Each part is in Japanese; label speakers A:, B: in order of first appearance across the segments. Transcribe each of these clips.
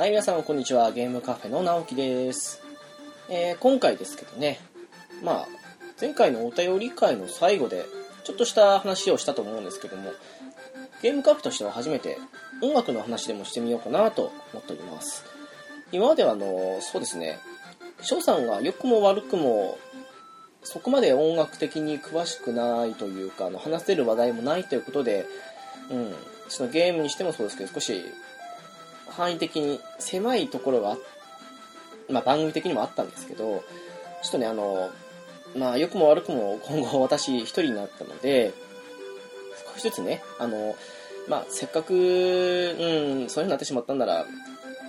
A: はい、皆さんこんにちは。ゲームカフェの直樹です。えー今回ですけどね、まあ、前回のお便り会の最後で、ちょっとした話をしたと思うんですけども、ゲームカフェとしては初めて音楽の話でもしてみようかなと思っております。今まではあの、そうですね、翔さんが良くも悪くも、そこまで音楽的に詳しくないというか、あの話せる話題もないということで、うん、そのゲームにしてもそうですけど、少し範囲的に狭いところがあまあ、番組的にもあったんですけど、ちょっとね、あの、まあ、良くも悪くも今後私一人になったので、少しずつね、あの、まあ、せっかく、うん、そういう風になってしまったんなら、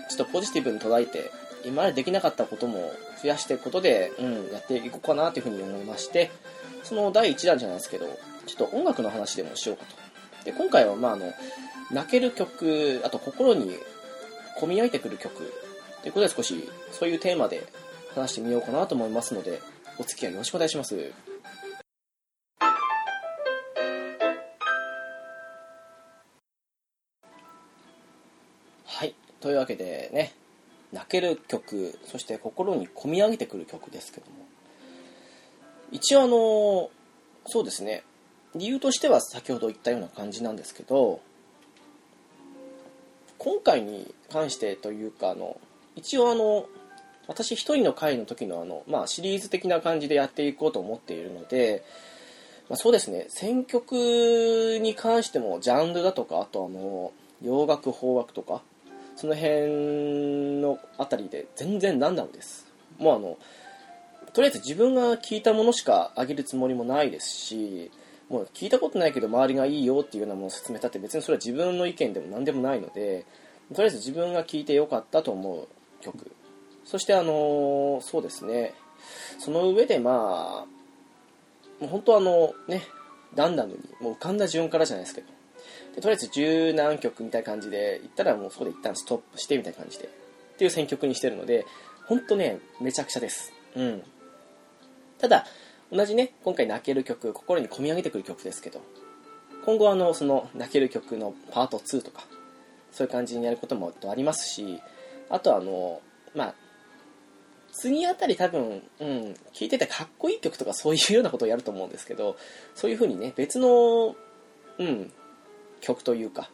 A: ちょっとポジティブに捉えて、今までできなかったことも増やしていくことで、うん、やっていこうかなというふうに思いまして、その第1弾じゃないですけど、ちょっと音楽の話でもしようかと。で、今回は、まあ、あの、泣ける曲、あと心に込み上げてくる曲、ということで少しそういうテーマで話してみようかなと思いますので、お付き合いよろしくお願いします。はい。というわけでね、泣ける曲、そして心に込み上げてくる曲ですけども。一応あの、そうですね、理由としては先ほど言ったような感じなんですけど、今回に関してというか、あの、一応あの、私一人の回の時のあの、まあ、シリーズ的な感じでやっていこうと思っているので、まあ、そうですね、選曲に関してもジャンルだとか、あとあの、洋楽、邦楽とか、その辺のあたりで全然ランダムです。もうあの、とりあえず自分が聞いたものしかあげるつもりもないですし、もう聞いたことないけど周りがいいよっていうようなものを説明したって別にそれは自分の意見でも何でもないので、とりあえず自分が聴いてよかったと思う曲。そしてあのーそうですね、その上でまあ、もう本当あのね、ランダムに、もう浮かんだ順からじゃないですけど、でとりあえず十何曲みたいな感じで行ったらもうそこで一旦ストップしてみたいな感じで、っていう選曲にしてるので、本当ね、めちゃくちゃです。うん。ただ、同じね、今回泣ける曲、心に込み上げてくる曲ですけど、今後あの、その泣ける曲のパート2とか、そういう感じにやることもとありますし、あとあの、まあ、次あたり多分、うん、聴いててかっこいい曲とかそういうようなことをやると思うんですけど、そういう風にね、別の、うん、曲というか、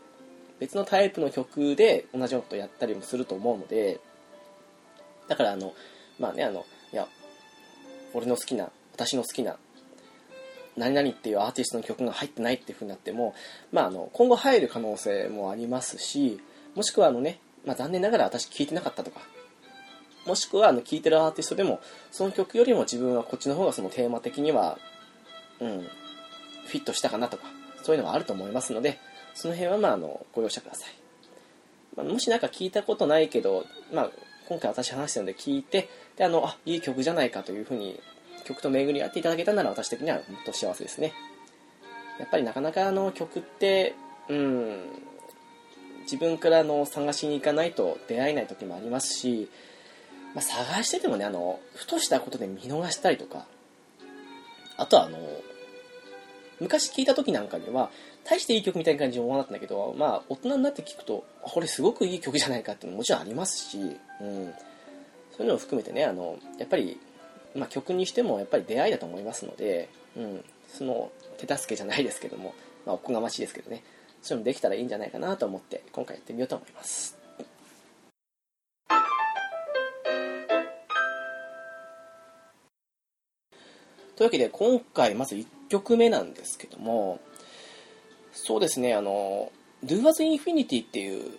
A: 別のタイプの曲で同じようなことをやったりもすると思うので、だからあの、まあね、あの、いや、俺の好きな、私の好きな、何々っていうアーティストの曲が入ってないっていう風になっても、まああの、今後入る可能性もありますし、もしくはあのね、まあ残念ながら私聴いてなかったとか、もしくはあの聴いてるアーティストでも、その曲よりも自分はこっちの方がそのテーマ的には、うん、フィットしたかなとか、そういうのがあると思いますので、その辺はまああの、ご容赦ください。まあ、もしなんか聞いたことないけど、まあ、今回私話したので聞いて、で、あの、あ、いい曲じゃないかというふうに、曲と巡り合っていただけたなら私的には本当幸せですね。やっぱりなかなかあの曲って、うん、自分からの探しに行かないと出会えない時もありますし、まあ、探しててもね、あの、ふとしたことで見逃したりとか、あとはあの、昔聞いた時なんかには、大していい曲みたいな感じに思わなかったんだけど、まあ、大人になって聞くと、これすごくいい曲じゃないかっていうのももちろんありますし、うん。そういうのを含めてね、あの、やっぱり、まあ、曲にしてもやっぱり出会いだと思いますので、うん。その、手助けじゃないですけども、まあ、おこがましいですけどね、そういうのできたらいいんじゃないかなと思って、今回やってみようと思います。というわけで、今回まず1曲目なんですけども、そうですね、あの、Do As Infinity っていう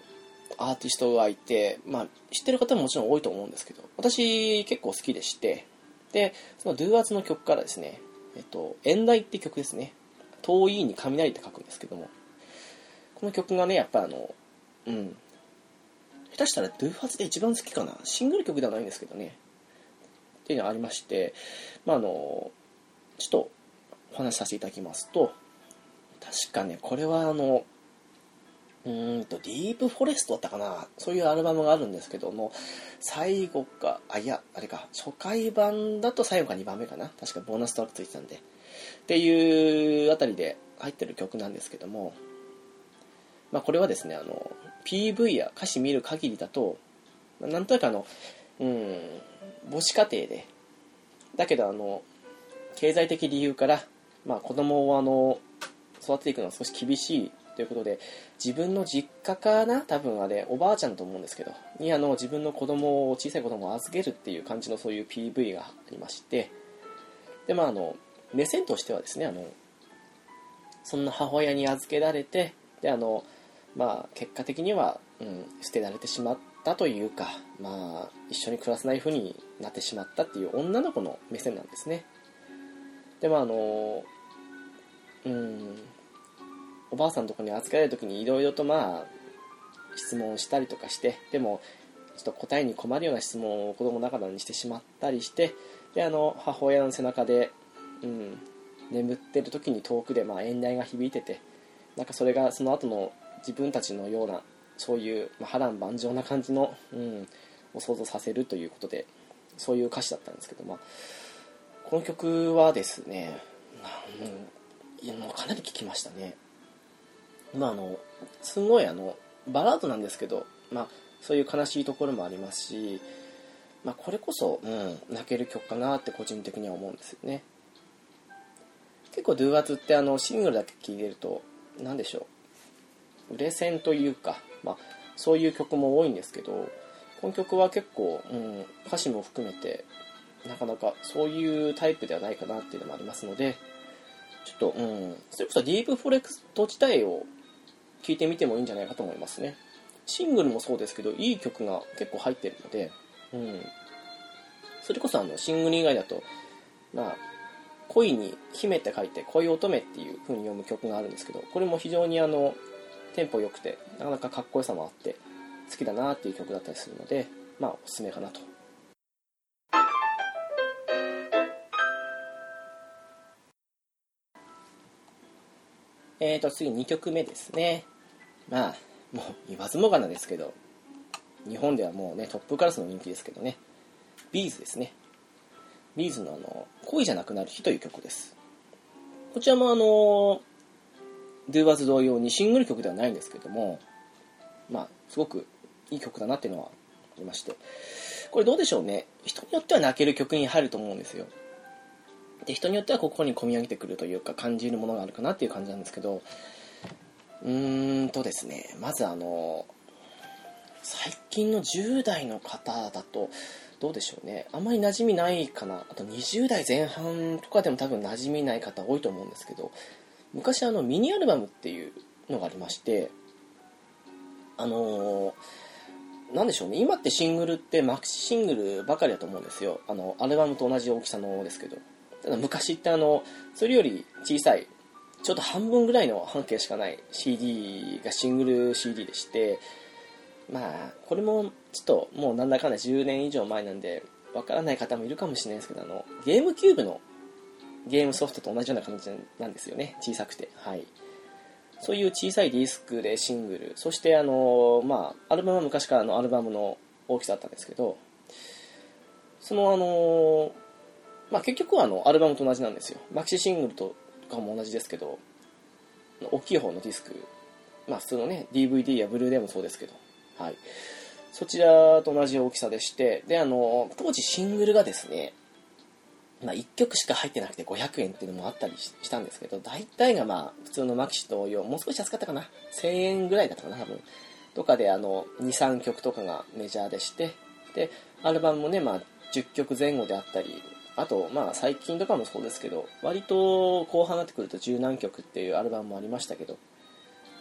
A: アーティストがいて、まあ、知ってる方ももちろん多いと思うんですけど、私結構好きでして、で、その Do As の曲からですね、えっと、遠雷って曲ですね、遠いに雷って書くんですけども、この曲がね、やっぱあの、うん、下手したら Do As で一番好きかな、シングル曲ではないんですけどね、っていうのがありまして、まああの、ちょっとお話しさせていただきますと、確かね、これはあの、うんと、ディープフォレストだったかな、そういうアルバムがあるんですけども、最後か、あ、いや、あれか、初回版だと最後か2番目かな、確かボーナストラックついてたんで、っていうあたりで入ってる曲なんですけども、まあこれはですね、あの、PV や歌詞見る限りだと、なんとなくあのうん母子家庭で。だけどあの経済的理由から、まあ、子供をあの育てていくのは少し厳しいということで自分の実家かな？多分あれおばあちゃんと思うんですけどにあの自分の子供を小さい子供を預けるっていう感じのそういう PV がありましてでまああの目線としてはですねあのそんな母親に預けられてであのまあ結果的には、うん、捨てられてしまったというかまあ一緒に暮らせない風になってしまったっていう女の子の目線なんですね。でまああのうんおばあさんとこに預けられる時にいろいろとまあ質問したりとかしてでもちょっと答えに困るような質問を子供ながらにしてしまったりしてであの母親の背中で、うん、眠ってる時に遠くでまあ遠雷が響いててなんかそれがその後の自分たちのようなそういう、波乱万丈な感じの、うん、を想像させるということでそういう歌詞だったんですけど、まあ、この曲はですね、うん、いやもうかなり聴きましたね。まああのすごいあのバラードなんですけど、まあ、そういう悲しいところもありますし、まあ、これこそ、うん、泣ける曲かなって個人的には思うんですよね。結構 Do What ってあのシングルだけ聴いてると何でしょう。売れ線というか、まあ、そういう曲も多いんですけどこの曲は結構、うん、歌詞も含めてなかなかそういうタイプではないかなっていうのもありますのでちょっと、うん、それこそディープフォレクト自体を聴いてみてもいいんじゃないかと思いますね。シングルもそうですけどいい曲が結構入ってるので、うん、それこそあのシングル以外だとまあ恋に姫って書いて恋乙女っていう風に読む曲があるんですけどこれも非常にあのテンポ良くてなかなかかっこよさもあって好きだなっていう曲だったりするのでまあおすすめかなと。えーと、次2曲目ですね。まあ、もう言わずもがなですけど、日本ではもうね、トップクラスの人気ですけどね。 B'zですね。 B'zのあの、恋じゃなくなる日という曲です。こちらもあの、Do Was 同様にシングル曲ではないんですけども、まあ、すごくいい曲だなっていうのはありまして、これどうでしょうね。人によっては泣ける曲に入ると思うんですよ。で人によってはここに込み上げてくるというか感じるものがあるかなっていう感じなんですけどうーんとですねまずあの最近の10代の方だとどうでしょうね。あんまり馴染みないかな。あと20代前半とかでも多分馴染みない方多いと思うんですけど昔あのミニアルバムっていうのがありましてあのなんでしょうね。今ってシングルってマキシシングルばかりだと思うんですよ。あのアルバムと同じ大きさのですけど。昔ってあのそれより小さいちょっと半分ぐらいの半径しかない CD がシングル CD でしてまあこれもちょっともうなんだかんだ10年以上前なんでわからない方もいるかもしれないですけどあのゲームキューブのゲームソフトと同じような感じなんですよね。小さくて。はい。そういう小さいディスクでシングル。そしてあのまあアルバムは昔からのアルバムの大きさだったんですけどそのあのまあ、結局はあのアルバムと同じなんですよ。マキシシングルとかも同じですけど大きい方のディスクまあ普通のね DVD やブルーレイもそうですけどはい。そちらと同じ大きさでしてであの当時シングルがですねまあ、1曲しか入ってなくて500円っていうのもあったりしたんですけど大体がまあ普通のマキシ同様もう少し安かったかな。1000円ぐらいだったかな多分。とかであの23曲とかがメジャーでしてでアルバムもね、まあ、10曲前後であったりあと、まあ、最近とかもそうですけど、割と後半になってくると十何曲っていうアルバムもありましたけど、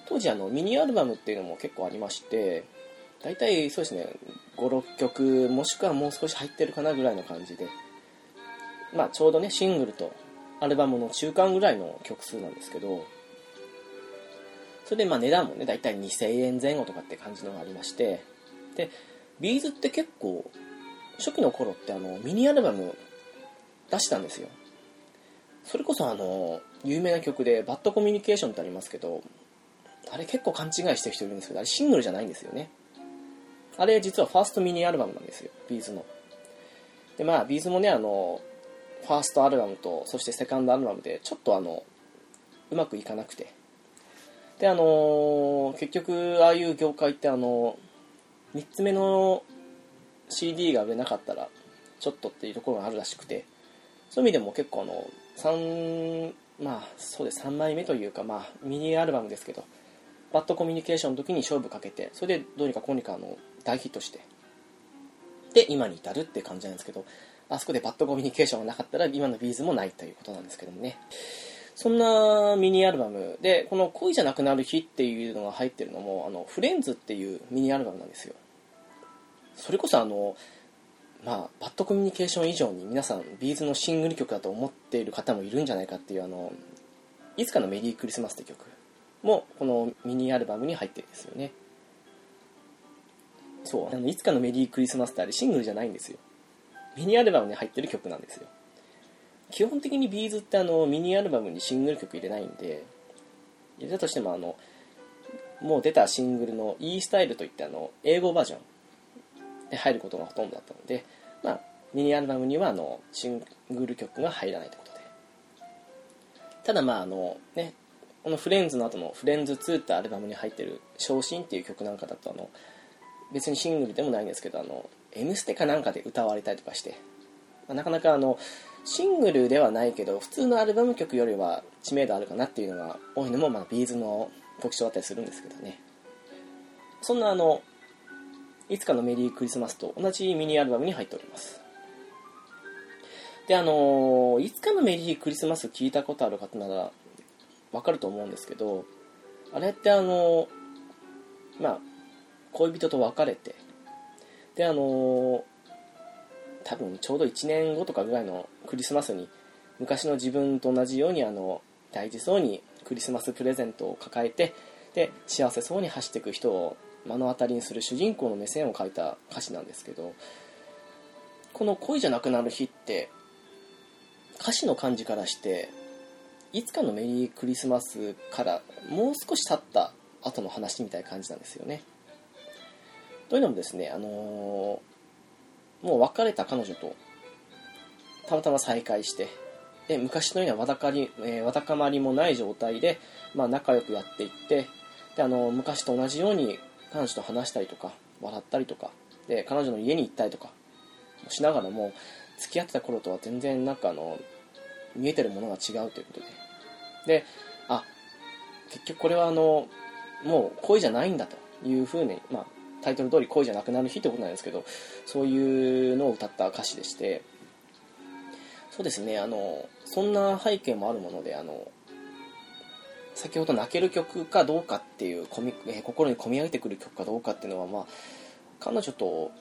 A: 当時あのミニアルバムっていうのも結構ありまして、大体そうですね、5、6曲、もしくはもう少し入ってるかなぐらいの感じで、まあ、ちょうどね、シングルとアルバムの中間ぐらいの曲数なんですけど、それでまあ値段もね、大体2000円前後とかって感じのがありまして、で、 B'zって結構、初期の頃ってあのミニアルバム出したんですよ。それこそあの有名な曲で「バッドコミュニケーション」ってありますけどあれ結構勘違いしてる人いるんですけどあれシングルじゃないんですよね。あれ実はファーストミニアルバムなんですよ B'zの。でまあ B'zもねあのファーストアルバムとそしてセカンドアルバムでちょっとあのうまくいかなくて。であの結局ああいう業界ってあの3つ目の CD が売れなかったらちょっとっていうところがあるらしくて。そういう意味でも結構あの3まあそうです。3枚目というかまあミニアルバムですけどバッドコミュニケーションの時に勝負かけてそれでどうにかこうにかあの大ヒットしてで今に至るって感じなんですけどあそこでバッドコミュニケーションがなかったら今のビーズもないということなんですけどもね。そんなミニアルバムでこの「恋じゃなくなる日」っていうのが入ってるのもあのフレンズっていうミニアルバムなんですよ。それこそあのまあバッドコミュニケーション以上に皆さんビーズのシングル曲だと思っている方もいるんじゃないかっていうあのいつかのメリークリスマスって曲もこのミニアルバムに入ってるんですよね。そう。あのいつかのメリークリスマスってあれシングルじゃないんですよ。ミニアルバムに入ってる曲なんですよ。基本的にビーズってあのミニアルバムにシングル曲入れないんで入れたとしてもあのもう出たシングルの E スタイルといってあの英語バージョンで入ることがほとんどだったので、ミニアルバムにはあのシングル曲が入らないということで。ただまああのねこのフレンズの後のフレンズ2ってアルバムに入ってる「昇進」っていう曲なんかだとあの別にシングルでもないんですけどあの「M ステ」かなんかで歌われたりとかして、まあ、なかなかあのシングルではないけど普通のアルバム曲よりは知名度あるかなっていうのが多いのも、まあ、ビーズの特徴だったりするんですけどね。そんなあのいつかのメリークリスマスと同じミニアルバムに入っております。であのいつかのメリークリスマス聞いたことある方ならわかると思うんですけどあれってあのまあ恋人と別れてであの多分ちょうど1年後とかぐらいのクリスマスに昔の自分と同じようにあの大事そうにクリスマスプレゼントを抱えてで幸せそうに走っていく人を目の当たりにする主人公の目線を描いた歌詞なんですけどこの「恋じゃなくなる日」って歌詞の感じからしていつかのメリークリスマスからもう少し経った後の話みたいな感じなんですよね。というのもですね、あのー、もう別れた彼女とたまたま再会してで昔のようなわだかり、えー、わだかまりもない状態で、まあ、仲良くやっていってであの昔と同じように彼女と話したりとか笑ったりとかで彼女の家に行ったりとかしながらも付き合ってた頃とは全然なんかあの見えてるものが違うということで。であ結局これはあのもう恋じゃないんだというふうに、まあ、タイトル通り恋じゃなくなる日ってことなんですけどそういうのを歌った歌詞でして。そうですねあのそんな背景もあるものであの先ほど泣ける曲かどうかっていうコミ、え心に込み上げてくる曲かどうかっていうのは、まあ、彼女と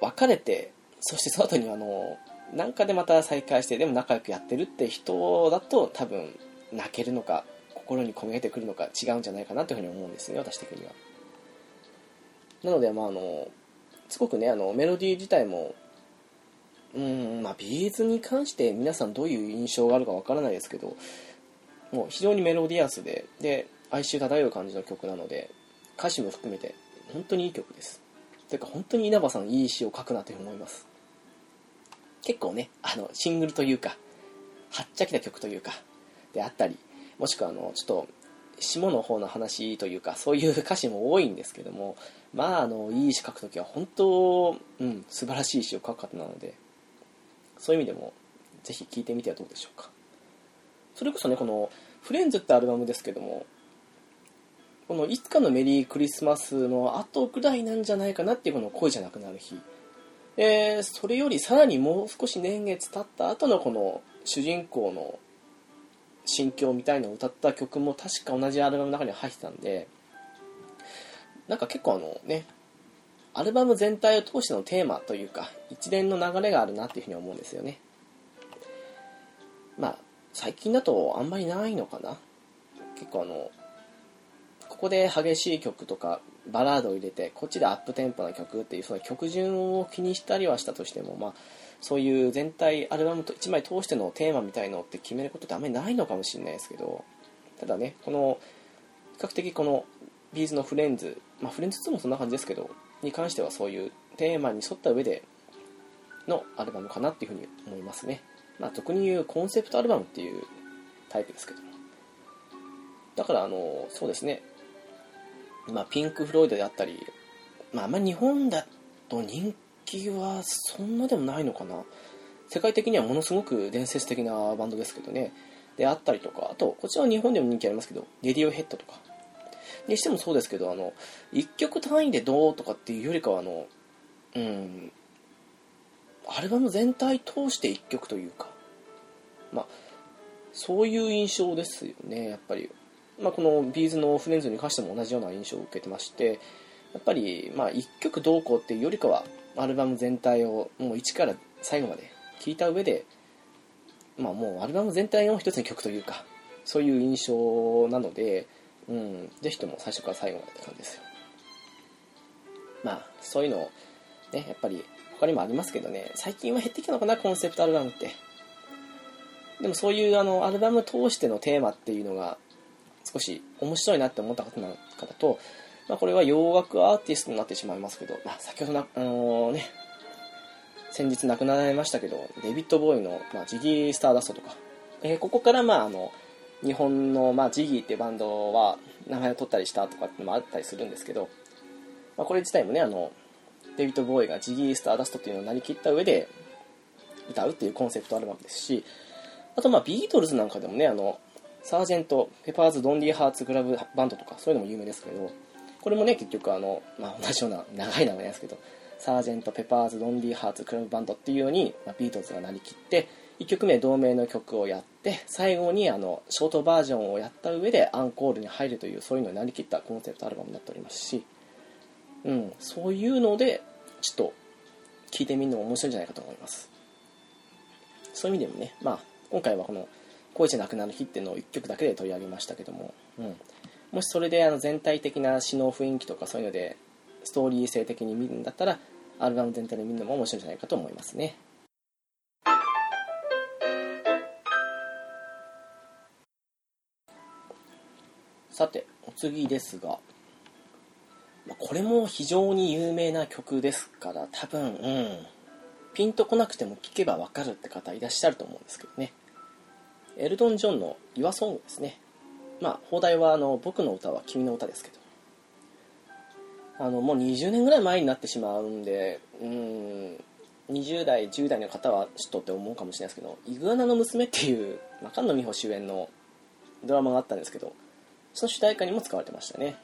A: 別れてそしてその後にあのなんかでまた再会してでも仲良くやってるって人だと多分泣けるのか心に込み上げてくるのか違うんじゃないかなというふうに思うんですね私的には。なのでまああのすごくねあのメロディー自体もうんまあビーズに関して皆さんどういう印象があるかわからないですけどもう非常にメロディアスでで哀愁漂う感じの曲なので歌詞も含めて本当にいい曲です。というか本当に稲葉さんいい詩を書くなというふうに思います。結構ねあのシングルというかはっちゃけた曲というかであったりもしくはあのちょっと下の方の話というかそういう歌詞も多いんですけどもまああのいい詩書く時は本当、うん、素晴らしい詩を書く方なのでそういう意味でもぜひ聴いてみてはどうでしょうか。それこそねこの「フレンズ」ってアルバムですけどもこのいつかのメリークリスマスの後ぐらいなんじゃないかなっていうこの恋じゃなくなる日でそれよりさらにもう少し年月経った後のこの主人公の心境みたいのを歌った曲も確か同じアルバムの中に入ってたんでなんか結構あのねアルバム全体を通してのテーマというか一連の流れがあるなっていうふうに思うんですよね。まあ最近だとあんまりないのかな。結構あのここで激しい曲とかバラードを入れてこっちでアップテンポな曲っていうその曲順を気にしたりはしたとしてもまあそういう全体アルバムと1枚通してのテーマみたいのって決めることってあんまりないのかもしれないですけどただねこの比較的このビーズのフレンズ、まあ、フレンズ2もそんな感じですけどに関してはそういうテーマに沿った上でのアルバムかなっていうふうに思いますね、まあ、俗に言うコンセプトアルバムっていうタイプですけど。だからあのそうですね。まあ、ピンク・フロイドであったり、まあ、あんまり日本だと人気はそんなでもないのかな。世界的にはものすごく伝説的なバンドですけどね。であったりとかあとこちらは日本でも人気ありますけどレディオヘッドとか。にしてもそうですけどあの1曲単位でどうとかっていうよりかはあのうんアルバム全体通して1曲というか。まあそういう印象ですよねやっぱり、まあ、このビーズのフレンズに関しても同じような印象を受けてましてやっぱり、まあ、1曲どうこうっていうよりかはアルバム全体をもう1から最後まで聴いた上で、まあ、もうアルバム全体の一つの曲というかそういう印象なので、うん、ぜひとも最初から最後までって感じですよ。まあそういうのねやっぱり他にもありますけどね最近は減ってきたのかなコンセプトアルバムって。でもそういうあのアルバム通してのテーマっていうのが少し面白いなって思った方なんかだと、まあ、これは洋楽アーティストになってしまいますけど、まあ、先ほどな、あのー、ね、先日亡くなられましたけど、デビッド・ボーイの、まあ、ジギー・スターダストとか、えー、ここから、まあ、あの、日本の、まあ、 ZIGGYってバンドは名前を取ったりしたとかってのもあったりするんですけど、まあ、これ自体もね、あの、デビッド・ボウイが Ziggy Stardust っていうのをなりきった上で歌うっていうコンセプトアルバムですし、あと、まあ、ビートルズなんかでもね、あの、 Sgt. Pepper's Lonely Hearts Club Band とか、そういうのも有名ですけど、これもね、結局、あの、まあ、同じような長い名前ですけど、 Sgt. Pepper's Lonely Hearts Club Band っていうように、まあ、ビートルズがなりきって1曲目同名の曲をやって最後にあのショートバージョンをやった上でアンコールに入るというそういうのになりきったコンセプトアルバムになっておりますし、うん、そういうのでちょっと聴いてみるのも面白いんじゃないかと思います。そういう意味でもね、まあ、今回はこの「恋じゃなくなる日」っていうのを1曲だけで取り上げましたけども、うん、もしそれであの全体的な詩の雰囲気とかそういうのでストーリー性的に見るんだったらアルバム全体で見るのも面白いんじゃないかと思いますねさてお次ですがこれも非常に有名な曲ですから多分うんピンとこなくても聴けばわかるって方いらっしゃると思うんですけどねエルトン・ジョンの「Your Song」ですね。まあ放題はあの「僕の歌は君の歌」ですけど。あのもう20年ぐらい前になってしまうんでうん20代10代の方はちょっとって思うかもしれないですけど「イグアナの娘」っていう中野美穂主演のドラマがあったんですけどその主題歌にも使われてましたね。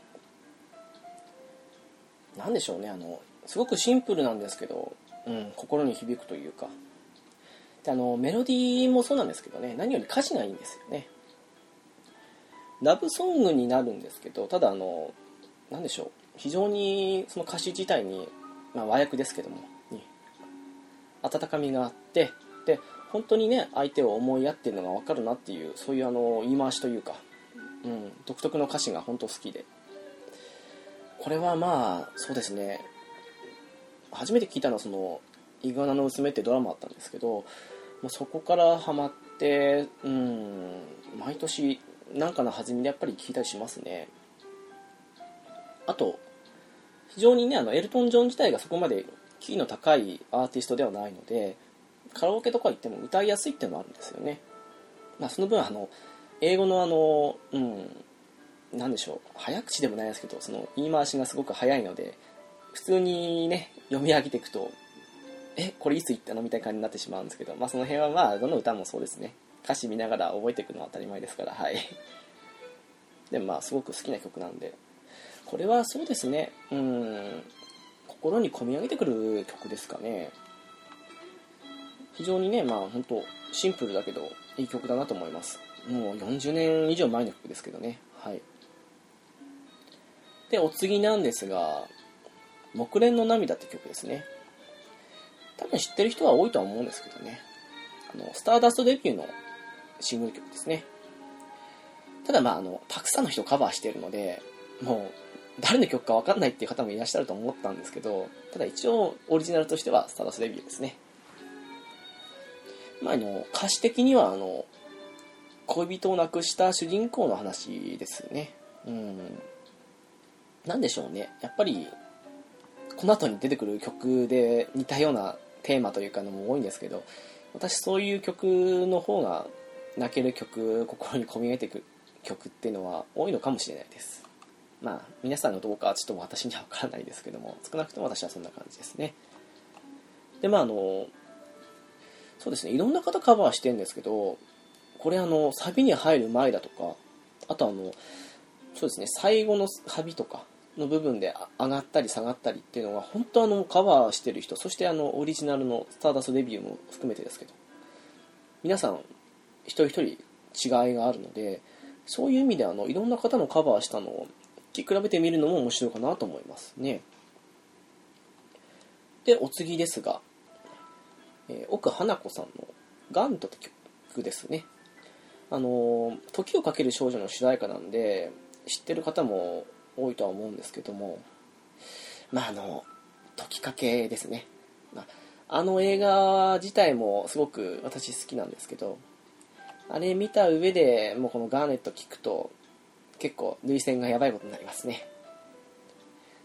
A: 何でしょうねあのすごくシンプルなんですけど、うん、心に響くというか。あのメロディーもそうなんですけどね何より歌詞がいいんですよね。ラブソングになるんですけどただあの何でしょう非常にその歌詞自体に、まあ、和訳ですけどもに温かみがあってで本当にね相手を思いやってるのが分かるなっていうそういうあの言い回しというか、うん、独特の歌詞が本当好きで。これはまあそうですね。初めて聞いたのはその「イグアナの娘」ってドラマあったんですけどもうそこからハマってうん毎年なんかの弾みでやっぱり聞いたりしますね。あと非常にねあのエルトン・ジョン自体がそこまでキーの高いアーティストではないのでカラオケとか行っても歌いやすいっていうのもあるんですよね、まあ、その分あの英語のあのうん何でしょう早口でもないですけどその言い回しがすごく早いので普通にね読み上げていくとえこれいつ言ったの？みたいな感じになってしまうんですけど、まあ、その辺はまあどの歌もそうですね。歌詞見ながら覚えていくのは当たり前ですからはい。でもまあすごく好きな曲なんで。これはそうですね。うん。心に込み上げてくる曲ですかね。非常にねまあ本当シンプルだけどいい曲だなと思います。もう40年以上前の曲ですけどね。はい。でお次なんですが「木蓮の涙」って曲ですね。多分知ってる人は多いとは思うんですけどね。あのスターダストデビューのシングル曲ですね。ただまああのたくさんの人カバーしてるのでもう誰の曲か分かんないっていう方もいらっしゃると思ったんですけどただ一応オリジナルとしてはスターダストデビューですね。まあ、あの歌詞的にはあの恋人を亡くした主人公の話ですね。うん。何でしょうね。やっぱりこの後に出てくる曲で似たようなテーマというかのも多いんですけど私そういう曲の方が泣ける曲心に込み上げていく曲っていうのは多いのかもしれないです。まあ皆さんのどうかはちょっと私には分からないですけども少なくとも私はそんな感じですね。でまああのそうですね。いろんな方カバーしてるんですけどこれあのサビに入る前だとかあとあのそうですね。最後のサビとかの部分で上がったり下がったりっていうのが本当あのカバーしてる人そしてあのオリジナルのスターダストデビューも含めてですけど皆さん一人一人違いがあるのでそういう意味であのいろんな方のカバーしたのを聞き比べてみるのも面白いかなと思いますね。でお次ですが、えー、奥花子さんの「ガント」って曲ですね。あの「時をかける少女」の主題歌なんで知ってる方も多いとは思うんですけどもまああの時かけですね、まあ、あの映画自体もすごく私好きなんですけどあれ見た上でもうこのガーネット聞くと結構涙腺がやばいことになりますね。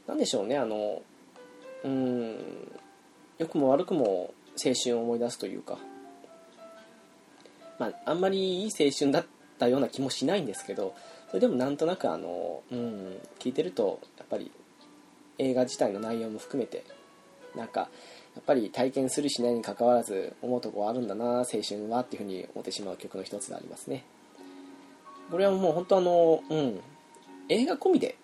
A: なんでしょうねあのうん良くも悪くも青春を思い出すというかまああんまりいい青春だったような気もしないんですけどそれでもなんとなくあの、うん、聞いてるとやっぱり映画自体の内容も含めてなんかやっぱり体験するしないにかかわらず思うとこあるんだな青春はっていうふうに思ってしまう曲の一つでありますね。これはもう本当あのうん映画込みで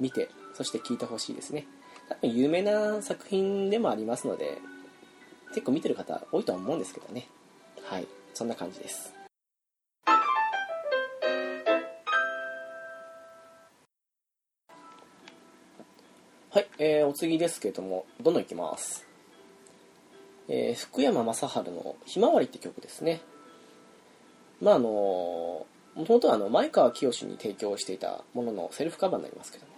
A: 見てそして聞いてほしいですね。多分有名な作品でもありますので結構見てる方多いとは思うんですけどね。はいそんな感じです。えー、お次ですけれども、どんどんいきます。えー、福山雅治の「ひまわり」って曲ですね。まああのもともとはあの前川清に提供していたもののセルフカバーになりますけども。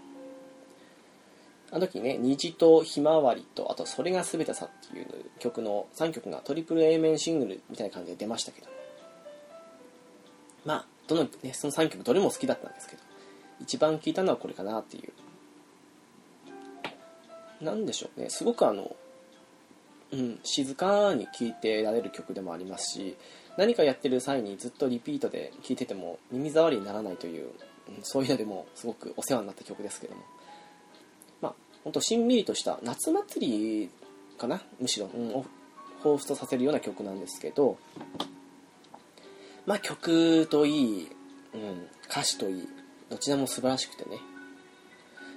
A: あの時ね、虹とひまわりと、あとそれが全てさっていう曲の3曲がトリプル A 面シングルみたいな感じで出ましたけど。まあ、どのね、その3曲どれも好きだったんですけど、一番聴いたのはこれかなっていう何でしょうね。すごくあの、うん、静かに聴いてられる曲でもありますし何かやってる際にずっとリピートで聴いてても耳障りにならないという、うん、そういうのでもすごくお世話になった曲ですけども。まあ本当しんみりとした夏祭りかな？むしろ、うん、を彷彿とさせるような曲なんですけど。まあ曲といい、うん、歌詞といいどちらも素晴らしくてね。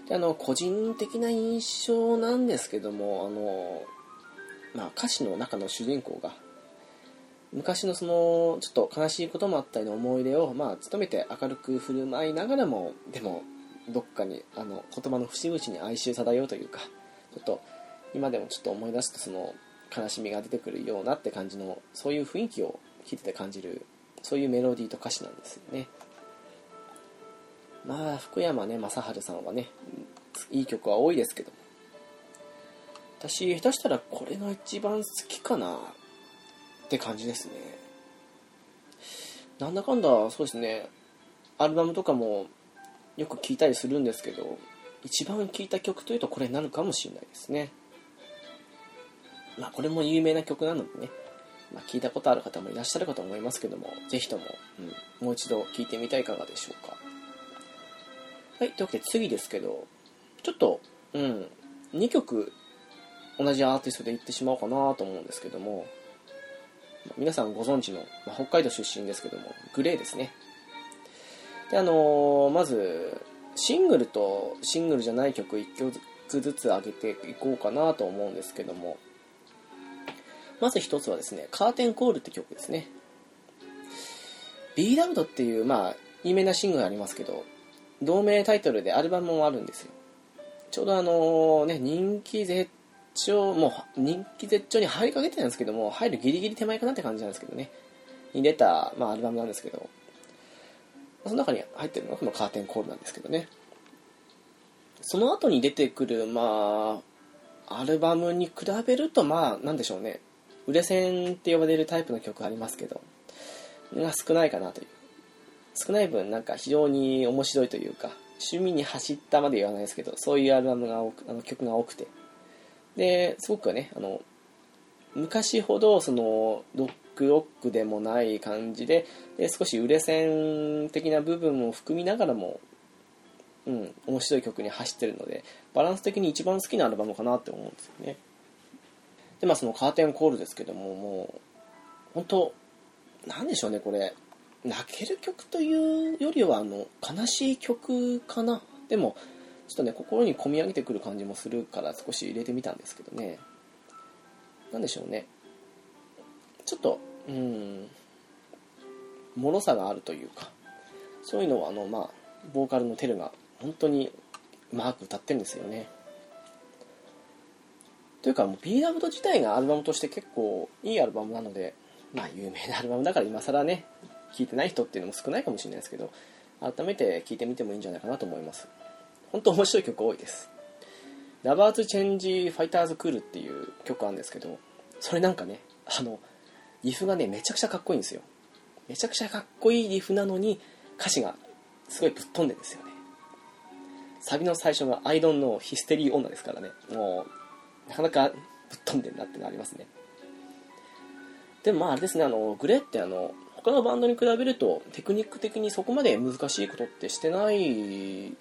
A: であの個人的な印象なんですけどもあの、まあ、歌詞の中の主人公が昔のそのちょっと悲しいこともあったりの思い出を、まあ、努めて明るく振る舞いながらもでもどっかにあの言葉の節々に哀愁漂うというかちょっと今でもちょっと思い出すとその悲しみが出てくるようなって感じのそういう雰囲気を聞いてて感じるそういうメロディーと歌詞なんですよね。まあ福山ね正治さんはねいい曲は多いですけど。私下手したらこれが一番好きかなって感じですね。なんだかんだそうですねアルバムとかもよく聴いたりするんですけど一番聴いた曲というとこれになるかもしれないですね。まあこれも有名な曲なのでね、まあ、聞いたことある方もいらっしゃるかと思いますけども是非とも、うん、もう一度聴いてみたいかがでしょうか。はい、というわけで次ですけど、ちょっと、うん、2曲同じアーティストで行ってしまおうかなと思うんですけども、皆さんご存知の、まあ、北海道出身ですけども、グレーですね。で、あのー、まず、シングルとシングルじゃない曲1曲ずつ上げていこうかなと思うんですけども、まず一つはですね、カーテンコールって曲ですね。B ラウドっていう、まあ、有名なシングルありますけど、同名タイトルでアルバムもあるんですよ。ちょうどあのね人気絶頂もう人気絶頂に入りかけてたんですけども入るギリギリ手前かなって感じなんですけどね。に出た、まあ、アルバムなんですけど。その中に入ってるのがこのカーテンコールなんですけどね。その後に出てくるまあアルバムに比べるとまあなんでしょうね。売れ線って呼ばれるタイプの曲ありますけどが少ないかなという。少ない分なんか非常に面白いというか趣味に走ったまで言わないですけどそういうアルバムが多くあの曲が多くて。ですごくねあの昔ほどそのロックロックでもない感じでで少し売れ線的な部分も含みながらもうん面白い曲に走ってるのでバランス的に一番好きなアルバムかなって思うんですよね。でまあそのカーテンコールですけどももう本当なんでしょうねこれ。泣ける曲というよりはあの悲しい曲かな。でもちょっとね心に込み上げてくる感じもするから少し入れてみたんですけどね。なんでしょうね。ちょっとうん脆さがあるというかそういうのはあのまあボーカルのテルが本当にうまく歌ってるんですよね。というかもう B ラブド自体がアルバムとして結構いいアルバムなのでまあ有名なアルバムだから今更ね聴いてない人っていうのも少ないかもしれないですけど改めて聴いてみてもいいんじゃないかなと思います。本当面白い曲多いです。ラバーズ・チェンジ・ファイターズ・クールっていう曲あるんですけどそれなんかねあのリフがねめちゃくちゃかっこいいんですよ。めちゃくちゃかっこいいリフなのに歌詞がすごいぶっ飛んでるんですよね。サビの最初が「アイドンのヒステリー女」ですからね。もうなかなかぶっ飛んでるなってのありますね。でもまああれですねあのグレーってあの他のバンドに比べるとテクニック的にそこまで難しいことってしてない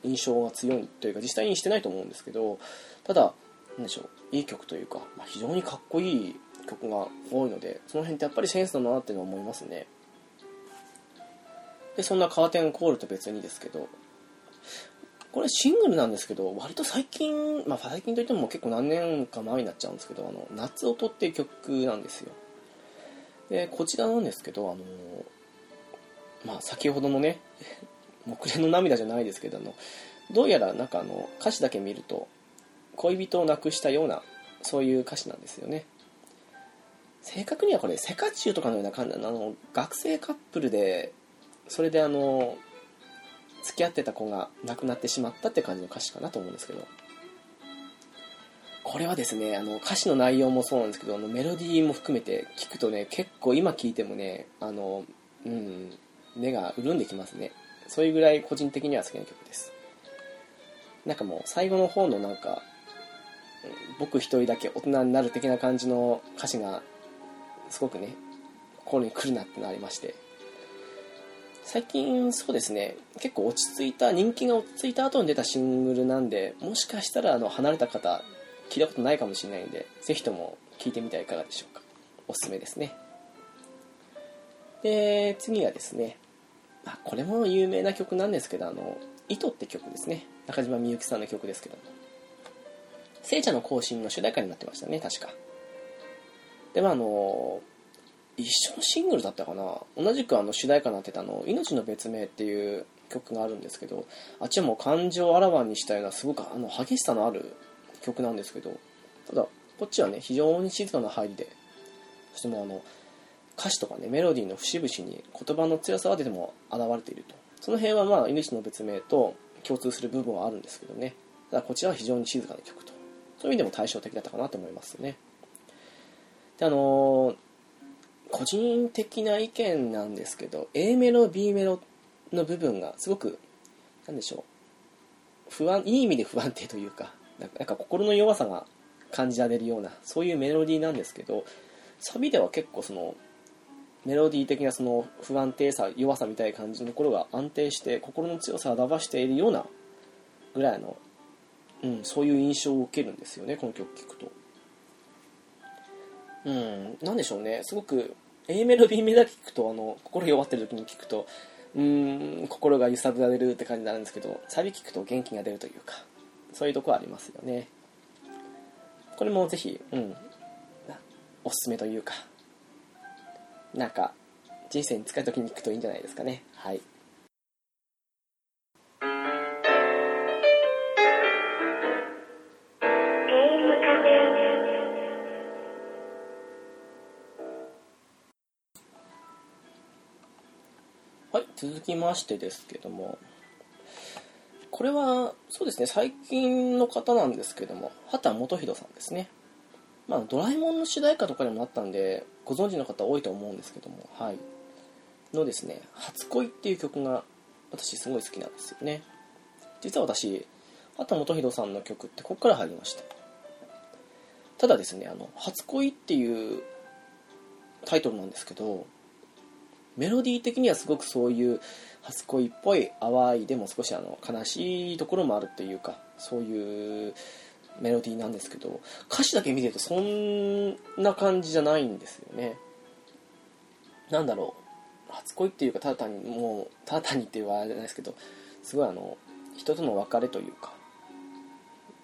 A: 印象が強いというか実際にしてないと思うんですけどただなんでしょういい曲というか、まあ、非常にかっこいい曲が多いのでその辺ってやっぱりセンスだなっていうのは思いますね。でそんなカーテンコールと別にですけどこれシングルなんですけど割と最近まあ最近といっても結構何年か前になっちゃうんですけど「あの夏音」っていう曲なんですよ。でこちらなんですけどあのまあ先ほどのね 木蓮の涙じゃないですけどあのどうやらなんかあの歌詞だけ見ると恋人を亡くしたようなそういう歌詞なんですよね。正確にはこれセカチュウとかのような感じあの学生カップルでそれであの付き合ってた子が亡くなってしまったって感じの歌詞かなと思うんですけど。これはですねあの歌詞の内容もそうなんですけどあのメロディーも含めて聞くとね結構今聴いてもねあのうん目が潤んできますね。そういうぐらい個人的には好きな曲です。なんかもう最後の方のなんか僕一人だけ大人になる的な感じの歌詞がすごくね心に来るなってのありまして。最近そうですね結構落ち着いた人気が落ち着いた後に出たシングルなんでもしかしたらあの離れた方聞いたことないかもしれないんでぜひとも聞いてみてはいかがでしょうか。おすすめですね。で次はですね、まあ、これも有名な曲なんですけどあの「糸」って曲ですね。中島みゆきさんの曲ですけども。聖茶の行進の主題歌になってましたね確か。でまああの一緒のシングルだったかな。同じくあの主題歌になってたの「命の別名」っていう曲があるんですけどあっちはもう感情をあらわにしたようなすごくあの激しさのある曲なんですけどただこっちはね非常に静かな入りでそしてもうあの歌詞とかねメロディーの節々に言葉の強さは出ても現れていると。その辺はまあ命の別名と共通する部分はあるんですけどね。ただこちらは非常に静かな曲と。そういう意味でも対照的だったかなと思いますね。であのー個人的な意見なんですけど A メロ B メロの部分がすごくなんでしょう不安いい意味で不安定というかなんか心の弱さが感じられるようなそういうメロディーなんですけどサビでは結構そのメロディー的なその不安定さ弱さみたいな感じのところが安定して心の強さを表しているようなぐらいの、うん、そういう印象を受けるんですよねこの曲聴くと。うん、なんでしょうねすごく A メロ B メロだけ聞くとあの心弱ってる時に聞くとうーん心が揺さぶられるって感じになるんですけどサビ聞くと元気が出るというかそういうとこありますよね。これもぜひ、うん、おすすめというかなんか人生に使う時に聞くといいんじゃないですかね。はい。はい、続きましてですけども、これは、そうですね、最近の方なんですけども、畑基博さんですね。まあ、ドラえもんの主題歌とかにもあったんで、ご存知の方多いと思うんですけども、はい。のですね、初恋っていう曲が、私すごい好きなんですよね。実は私、畑基博さんの曲ってここから入りました。ただですね、あの、初恋っていうタイトルなんですけど、メロディー的にはすごくそういう初恋っぽい淡いでも少しあの悲しいところもあるっていうかそういうメロディーなんですけど歌詞だけ見てるとそんな感じじゃないんですよね。なんだろう初恋っていうかただ単にもうただ単にっていうあれじゃないですけどすごいあの人との別れというか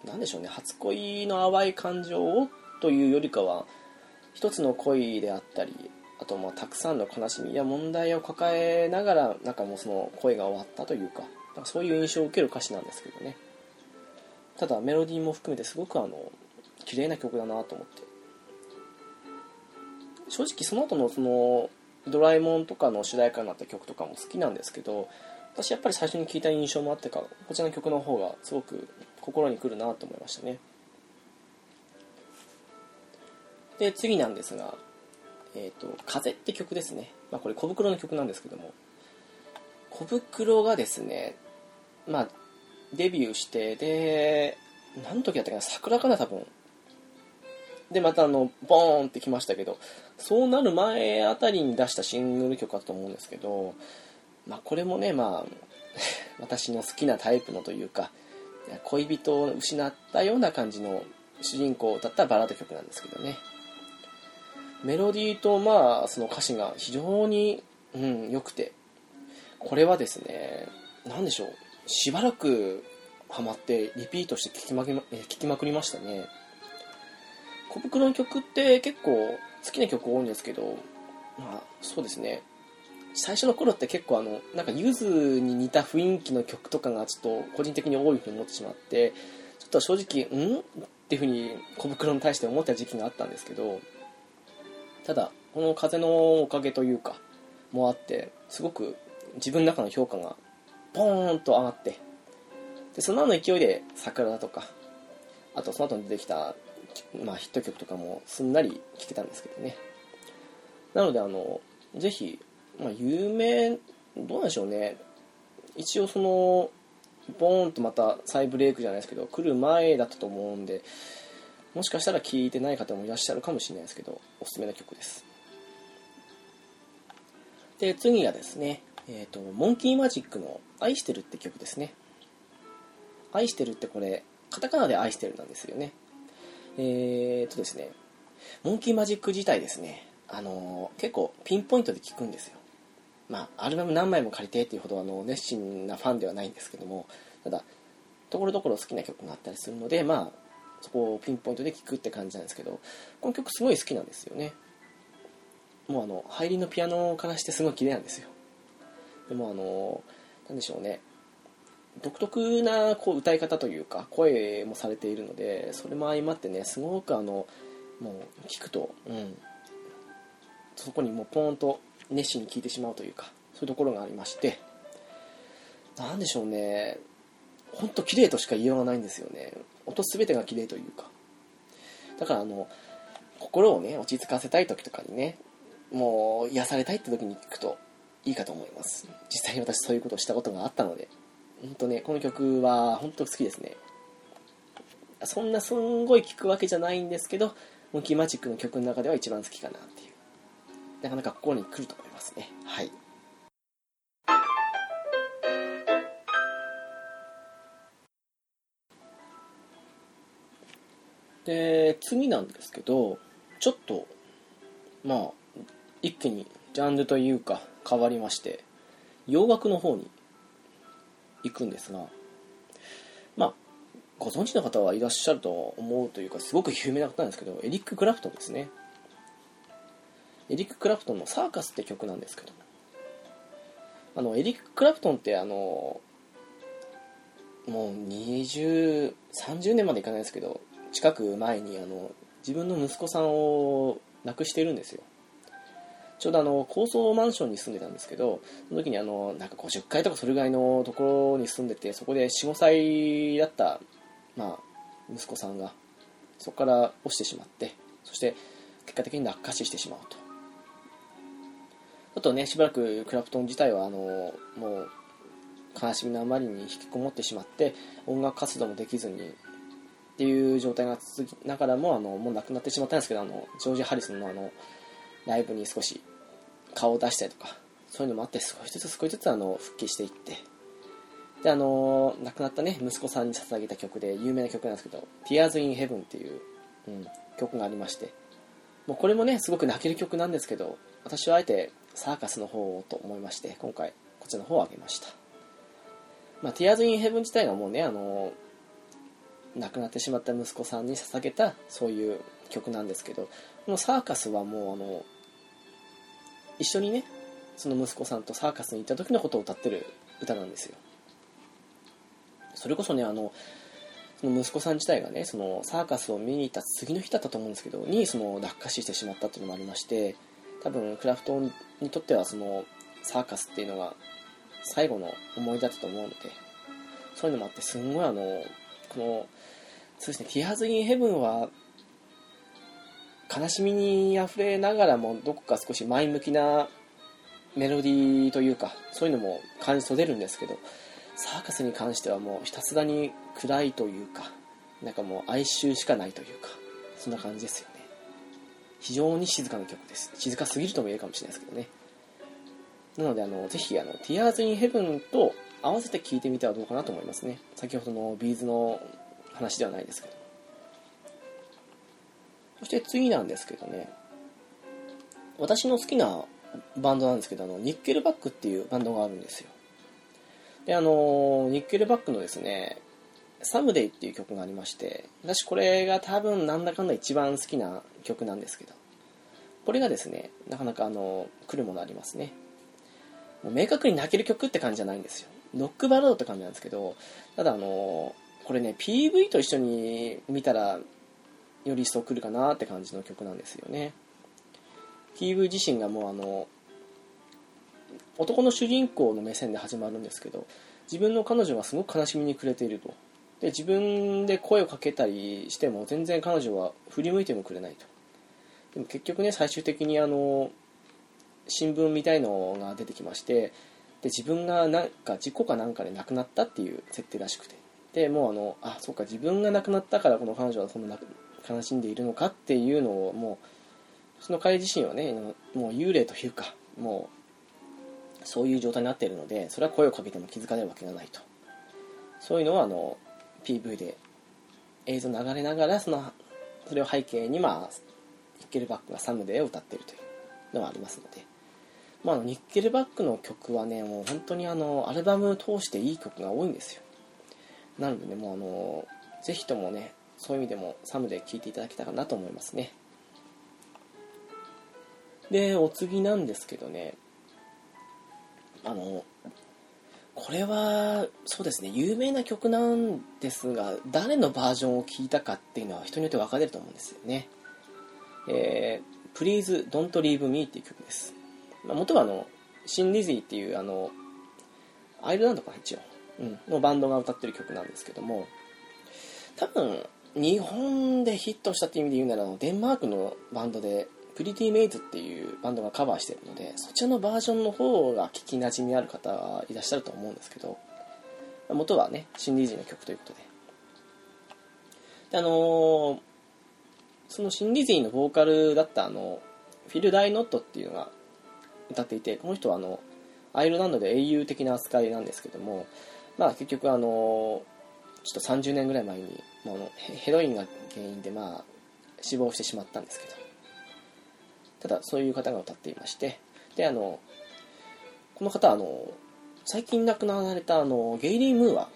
A: なんでしょうね初恋の淡い感情をというよりかは一つの恋であったりあとまあたくさんの悲しみや問題を抱えながらなんかもうその恋が終わったというかかそういう印象を受ける歌詞なんですけどね。ただメロディーも含めてすごくあの綺麗な曲だなと思って。正直その後のそのドラえもんとかの主題歌になった曲とかも好きなんですけど私やっぱり最初に聴いた印象もあってかこちらの曲の方がすごく心にくるなと思いましたね。で次なんですが「えーと、風」って曲ですね、まあ、これ小袋の曲なんですけども。小袋がですねまあデビューしてで何の時だったかな？桜かな多分。でまたあのボーンってきましたけどそうなる前あたりに出したシングル曲だと思うんですけど、まあ、これもねまあ 私の好きなタイプのというか恋人を失ったような感じの主人公だったバラード曲なんですけどね。メロディーとまあその歌詞が非常にうん良くて。これはですね何でしょう。しばらくハマってリピートして聴きま聴きまくりましたね。小袋の曲って結構好きな曲多いんですけどまあそうですね。最初の頃って結構あのなんかゆずに似た雰囲気の曲とかがちょっと個人的に多いふうに思ってしまってちょっと正直ん？っていうふうに小袋に対して思った時期があったんですけどただこの風のおかげというかもあってすごく自分の中の評価がポーンと上がってでその後の勢いで「桜」だとかあとその後に出てきた、まあ、ヒット曲とかもすんなり聴けたんですけどね。なのであのぜひ、まあ、有名どうなんでしょうね。一応そのボーンとまた再ブレイクじゃないですけど来る前だったと思うんでもしかしたら聴いてない方もいらっしゃるかもしれないですけどおすすめの曲です。で次がですねえっ、ー、とモンキーマジックの「愛してる」って曲ですね。愛してるってこれカタカナで愛してるなんですよね。えっ、ー、とですねモンキーマジック自体ですねあのー、結構ピンポイントで聴くんですよ。まあアルバム何枚も借りてっていうほどあの熱心なファンではないんですけどもただところどころ好きな曲があったりするのでまあそこをピンポイントで聴くって感じなんですけどこの曲すごい好きなんですよね。もうあの入りのピアノからしてすごい綺麗なんですよ。でもあのなんでしょうね。独特なこう歌い方というか声もされているのでそれも相まってねすごくあのもう聞くと、うん、そこにもうポーンと熱心に聴いてしまうというかそういうところがありましてなんでしょうね。ほんと綺麗としか言いようがないんですよね。音全てが綺麗というか。だからあの心をね落ち着かせたい時とかにねもう癒されたいって時に聞くといいかと思います。実際に私そういうことをしたことがあったので。本当ねこの曲は本当好きですね。そんなすんごい聴くわけじゃないんですけどモンキーマジックの曲の中では一番好きかなっていう。なかなか心に来ると思いますね。はい。で次なんですけどちょっとまあ一気にジャンルというか変わりまして洋楽の方に行くんですがまあご存知の方はいらっしゃると思うというかすごく有名な方なんですけどエリック・クラプトンですね。エリック・クラプトンの「サーカス」って曲なんですけどあのエリック・クラプトンってあのもう2030年までいかないですけど近く前にあの自分の息子さんを亡くしてるんですよ。ちょうどあの高層マンションに住んでたんですけどその時にあのなんか50階とかそれぐらいのところに住んでてそこで45歳だった、まあ、息子さんがそこから落ちてしまってそして結果的に落下死してしまうと。あとねしばらくクラプトン自体はあのもう悲しみのあまりに引きこもってしまって音楽活動もできずにっていう状態が続きながらもあのもう亡くなってしまったんですけどあのジョージ・ハリスンのあのライブに少し顔を出したりとかそういうのもあって少しずつ少しずつあの復帰していってであの亡くなったね息子さんに捧げた曲で有名な曲なんですけど「Tears in Heaven」っていう、うん、曲がありましてもうこれもねすごく泣ける曲なんですけど私はあえてサーカスの方をと思いまして今回こちらの方をあげました。まあ、Tears in Heaven 自体がもうねあの亡くなってしまった息子さんに捧げたそういう曲なんですけどこのサーカスはもうあの一緒にねその息子さんとサーカスに行った時のことを歌ってる歌なんですよ。それこそねあのその息子さん自体がねそのサーカスを見に行った次の日だったと思うんですけどにその落下死してしまったっていうのもありまして多分クラフトにとってはそのサーカスっていうのが最後の思い出だったと思うのでそういうのもあってすんごいあのこのそうですね「Tears in Heaven」は悲しみにあふれながらもどこか少し前向きなメロディーというかそういうのも感じ取れるんですけどサーカスに関してはもうひたすらに暗いというかなんかもう哀愁しかないというかそんな感じですよね。非常に静かな曲です。静かすぎるとも言えるかもしれないですけどね。なのであのぜひあの Tears in Heaven と合わせて聴いてみてはどうかなと思いますね。先ほどのビーズの話ではないですけど。そして次なんですけどね。私の好きなバンドなんですけどあのニッケルバックっていうバンドがあるんですよ。であのニッケルバックのですねサムデイっていう曲がありまして私これが多分なんだかんだ一番好きな曲なんですけどこれがですねなかなかあの来るものありますね。もう明確に泣ける曲って感じじゃないんですよ。ロックバラードって感じなんですけどただあのこれね PV と一緒に見たらより一層来るかなって感じの曲なんですよね。PV 自身がもうあの男の主人公の目線で始まるんですけど自分の彼女がすごく悲しみに暮れていると。で自分で声をかけたりしても全然彼女は振り向いてもくれないと。でも結局ね最終的にあの新聞みたいのが出てきましてで自分がなんか事故かなんかで亡くなったっていう設定らしくて。でもうあのあそうか自分が亡くなったからこの彼女はそんな悲しんでいるのかっていうのをもうその彼自身はねもう幽霊というかもうそういう状態になっているのでそれは声をかけても気づかないわけがないと。そういうのはあの PV で映像流れながらそのそれを背景にまあニッケルバックがサムデーを歌っているというのがありますので、まあ、ニッケルバックの曲はねもう本当にあのアルバム通していい曲が多いんですよ。なのでねもうあのぜひともねそういう意味でもサムで聴いていただけたらなと思いますね。でお次なんですけどねあのこれはそうですね有名な曲なんですが誰のバージョンを聴いたかっていうのは人によって分かれると思うんですよね。えー、Please Don't Leave Me っていう曲です、元はあのシン・ディズィっていうあのアイルランドかな一応、うん、のバンドが歌ってる曲なんですけども多分日本でヒットしたっていう意味で言うならデンマークのバンドでプリティメイズっていうバンドがカバーしてるのでそちらのバージョンの方が聞きなじみある方はいらっしゃると思うんですけど元はねシンディージーの曲ということで。であのー、そのシンディージーのボーカルだったあのフィル・ダイ・ノットっていうのが歌っていてこの人はあのアイルランドで英雄的な扱いなんですけどもまあ結局あのちょっと30年ぐらい前に、まあ、のヘロインが原因でまあ死亡してしまったんですけど。ただそういう方が歌っていましてであのこの方あの最近亡くなられたあのゲイリー・ムーア。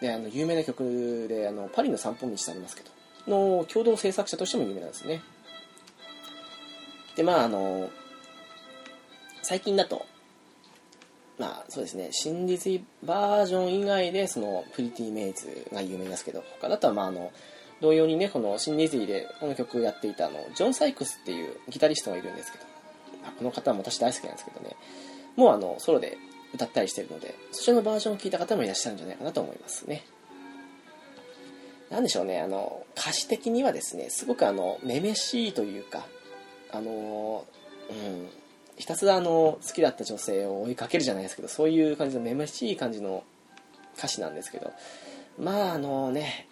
A: であの有名な曲であの「パリの散歩道」ってありますけどの共同制作者としても有名なんですね。でまああの最近だと。まあそうですね。真実バージョン以外でそのプリティメイズが有名ですけど他だとまああの同様にねこのシンディズィでこの曲をやっていたあのジョン・サイクスっていうギタリストがいるんですけど、まあ、この方も私大好きなんですけどね。もうあのソロで歌ったりしてるのでそちらのバージョンを聴いた方もいらっしゃるんじゃないかなと思いますね。なんでしょうねあの歌詞的にはですねすごくあのめめしいというかあのうんひたすらあの好きだった女性を追いかけるじゃないですけどそういう感じのめめしい感じの歌詞なんですけどまああのね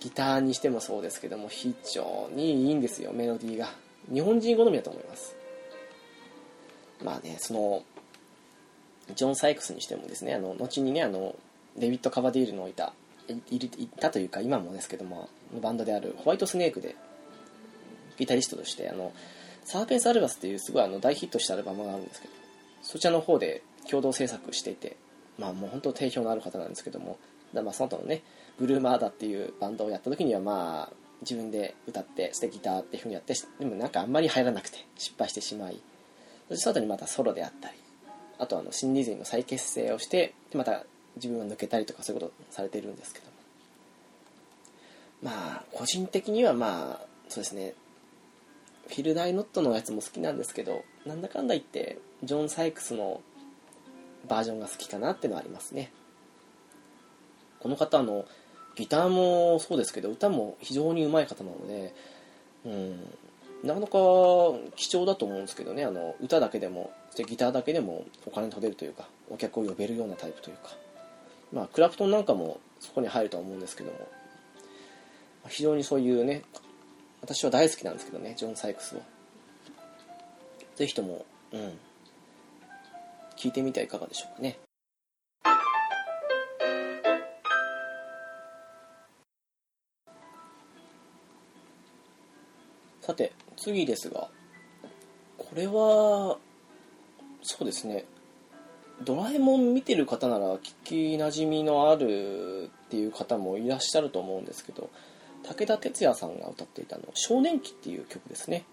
A: ギターにしてもそうですけども非常にいいんですよメロディーが。日本人好みだと思います。まあねそのジョン・サイクスにしてもですねあの後にねあのデビッド・カバディールのいたいいたというか今もですけどもバンドであるホワイトスネークでギタリストとしてあのサーペンス・アルバスっていうすごいあの大ヒットしたアルバムがあるんですけどそちらの方で共同制作していてまあもう本当定評のある方なんですけどもだまあその後のねブルーマーダっていうバンドをやった時にはまあ自分で歌ってしてギターっていう風にやってでもなんかあんまり入らなくて失敗してしまいそしてその後にまたソロであったりあとあのシンディズニーの再結成をしてまた自分が抜けたりとかそういうことされてるんですけども。まあ個人的にはまあそうですねフィル・ダイ・ノットのやつも好きなんですけどなんだかんだ言ってジョン・サイクスのバージョンが好きかなっていうのはありますね。この方のギターもそうですけど歌も非常に上手い方なので、うん、なかなか貴重だと思うんですけどねあの歌だけでもそしてギターだけでもお金取れるというかお客を呼べるようなタイプというか、まあ、クラプトンなんかもそこに入るとは思うんですけども非常にそういうね私は大好きなんですけどねジョン・サイクスを。ぜひともうん。聞いてみてはいかがでしょうかね。さて次ですがこれはそうですね。ドラえもん見てる方なら聞きなじみのあるっていう方もいらっしゃると思うんですけど武田鉄矢さんが歌っていたの「少年期」っていう曲ですね。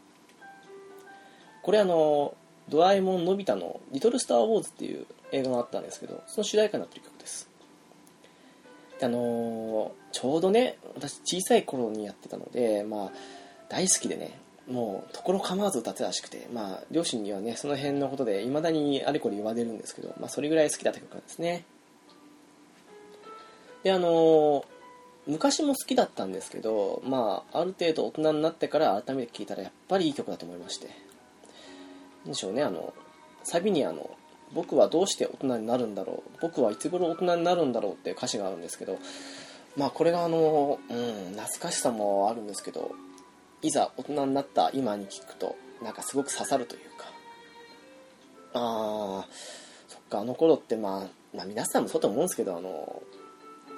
A: これあのドラえもんのび太の「リトル・スター・ウォーズ」っていう映画があったんですけどその主題歌になってる曲です。であのちょうどね私小さい頃にやってたのでまあ大好きでねもう所構わず歌ってらしくてまあ両親にはねその辺のことでいまだにあれこれ言われるんですけど、まあ、それぐらい好きだった曲なんですね。であの昔も好きだったんですけどまあある程度大人になってから改めて聴いたらやっぱりいい曲だと思いまして。何でしょうねあのサビにあの「僕はどうして大人になるんだろう僕はいつ頃大人になるんだろう」っていう歌詞があるんですけどまあこれがあの、うん、懐かしさもあるんですけどいざ大人になった今に聞くとなんかすごく刺さるというか。ああそっかあの頃ってまあ、まあ、皆さんもそうと思うんですけどあの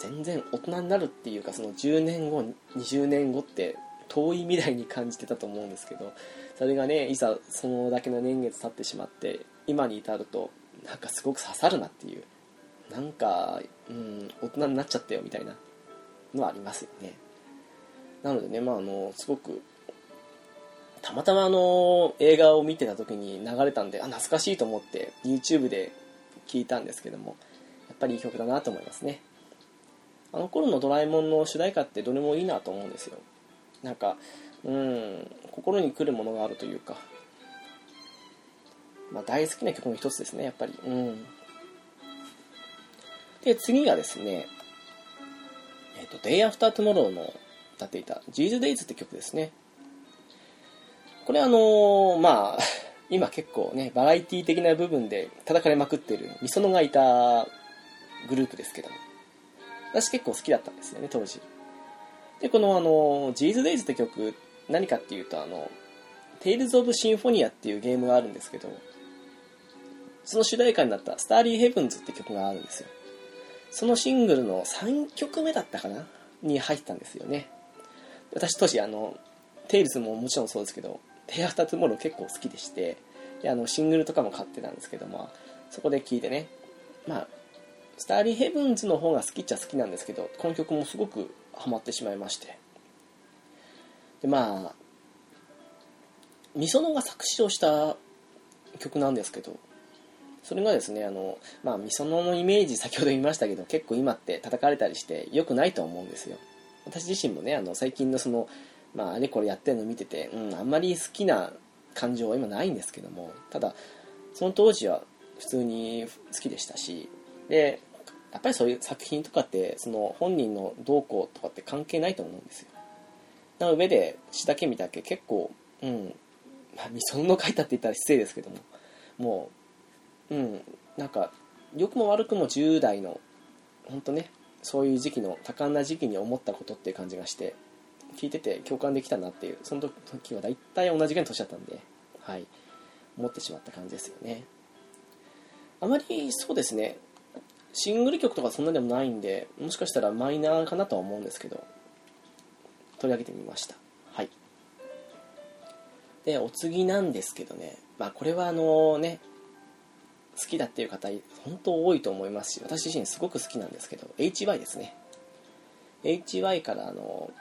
A: 全然大人になるっていうかその10年後20年後って遠い未来に感じてたと思うんですけどそれがねいざそのだけの年月経ってしまって今に至るとなんかすごく刺さるなっていうなんか、うん、大人になっちゃったよみたいなのはありますよね。なのでねまああのすごくたまたまあの映画を見てた時に流れたんであ懐かしいと思って YouTube で聞いたんですけどもやっぱりいい曲だなと思いますね。あの頃のドラえもんの主題歌ってどれもいいなと思うんですよ。なんかうん心に来るものがあるというか。まあ大好きな曲の一つですねやっぱり。うん。で次がですねえっ、ー、と Day After Tomorrow の歌っていた Jesus Days って曲ですね。これあのー、まあ、今結構ね、バラエティ的な部分で叩かれまくってる、みそのがいたグループですけども。私結構好きだったんですよね、当時。で、このあの、 These Days って曲、何かっていうと、あの、 Tales of Symphonia っていうゲームがあるんですけど、その主題歌になった Starry Heavens って曲があるんですよ。そのシングルの3曲目だったかなに入ったんですよね。私当時あの、テイルズももちろんそうですけど、ヘア2つもの結構好きでしてであのシングルとかも買ってたんですけどもそこで聴いてねまあスターリーヘブンズの方が好きっちゃ好きなんですけどこの曲もすごくハマってしまいまして。でまあみそのが作詞をした曲なんですけどそれがですねあのまあみそののイメージ先ほど言いましたけど結構今って叩かれたりして良くないと思うんですよ。私自身もねあの最近のそのまあ、あれこれやってるの見てて、うん、あんまり好きな感情は今ないんですけどもただその当時は普通に好きでしたしでやっぱりそういう作品とかってその本人の動向とかって関係ないと思うんですよ。な上で詩だけ見たけ結構うんまあみその書いたって言ったら失礼ですけどももううんなんか良くも悪くも10代の本当ねそういう時期の多感な時期に思ったことっていう感じがして聞いてて共感できたなっていうその時は大体同じぐらいの年だったんではい。思ってしまった感じですよね。あまりそうですね。シングル曲とかそんなでもないんでもしかしたらマイナーかなとは思うんですけど取り上げてみました。はい。でお次なんですけどね。まあこれはあのね好きだっていう方本当多いと思いますし私自身すごく好きなんですけど HY ですね。HY からあの、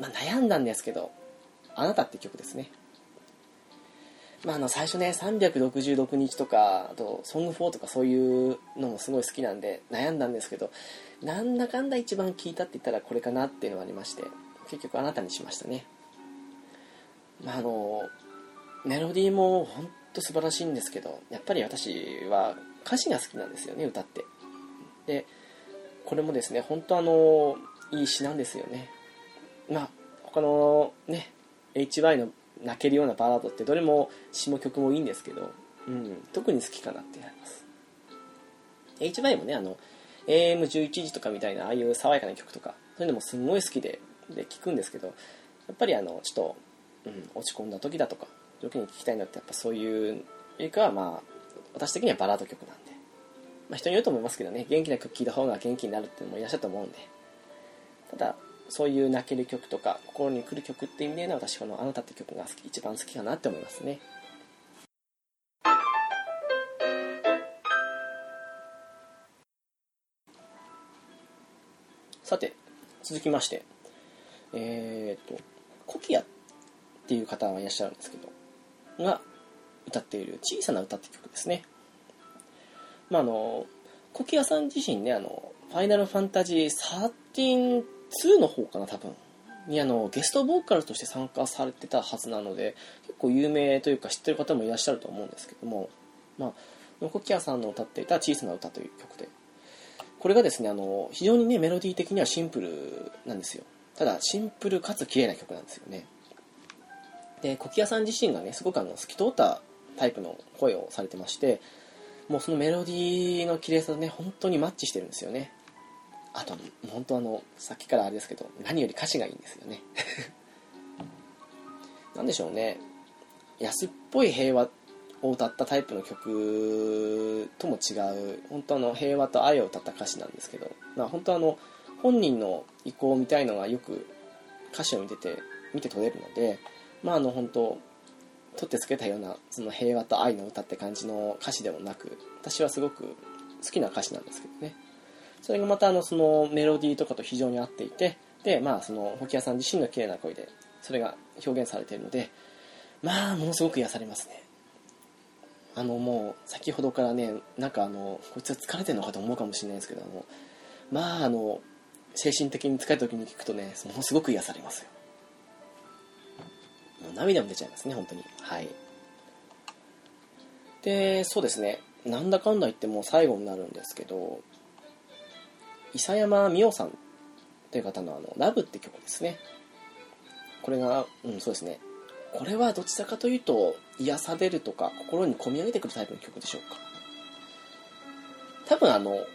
A: まあ、悩んだんですけど「あなた」って曲ですね。まあ、あの最初ね366日とかあと「ソング4」とかそういうのもすごい好きなんで悩んだんですけどなんだかんだ一番聴いたって言ったらこれかなっていうのがありまして結局あなたにしましたね。まああのメロディーも本当素晴らしいんですけどやっぱり私は歌詞が好きなんですよね歌って。でこれもですね本当あのいい詩なんですよね。まあ他のね HY の泣けるようなバラードってどれも詞も曲もいいんですけど、うん、特に好きかなってなります。HY もねあの AM11 時とかみたいなああいう爽やかな曲とかそういうのもすごい好きでで聴くんですけどやっぱりあのちょっと、うん、落ち込んだ時だとか時に聴きたいのってやっぱそういうよりかはまあ私的にはバラード曲なんで、まあ、人によると思いますけどね元気な曲聴いた方が元気になるっていうのもいらっしゃると思うんで。ただそういう泣ける曲とか心に来る曲っていう意味での私この「あなた」って曲が好き一番好きかなって思いますね。さて続きまして。えっ、ー、とコキアっていう方がいらっしゃるんですけどが歌っている「小さな歌」って曲ですね。まああのコキアさん自身ねあのファイナルファンタジー13 2の方かな多分。にあのゲストボーカルとして参加されてたはずなので結構有名というか知ってる方もいらっしゃると思うんですけどもまあノコキアさんの歌っていた「小さな歌」という曲で。これがですねあの非常にねメロディー的にはシンプルなんですよ。ただシンプルかつ綺麗な曲なんですよね。でコキアさん自身がねすごくあの透き通ったタイプの声をされてましてもうそのメロディーの綺麗さとね本当にマッチしてるんですよね。あと本当あのさっきからあれですけど何より歌詞がいいんですよね。何でしょうね。安っぽい平和を歌ったタイプの曲とも違う本当あの平和と愛を歌った歌詞なんですけど、まあ、本当あの本人の意向みたいのがよく歌詞を見てて見て取れるのでまああの本当取ってつけたようなその平和と愛の歌って感じの歌詞でもなく私はすごく好きな歌詞なんですけどね。それがまたあのそのメロディーとかと非常に合っていてでまあそのホキ屋さん自身の綺麗な声でそれが表現されているのでまあものすごく癒されますね。あのもう先ほどからねなんかあのこいつは疲れてるのかと思うかもしれないですけどもまああの精神的に疲れた時に聞くとねものすごく癒されますよ。もう涙も出ちゃいますね本当に。はい。でそうですね。なんだかんだ言っても最後になるんですけど諫山美桜さんという方のあの「ラブって曲ですね。これがうんそうですね。これはどちらかというと癒されるとか心に込み上げてくるタイプの曲でしょうか。多分あの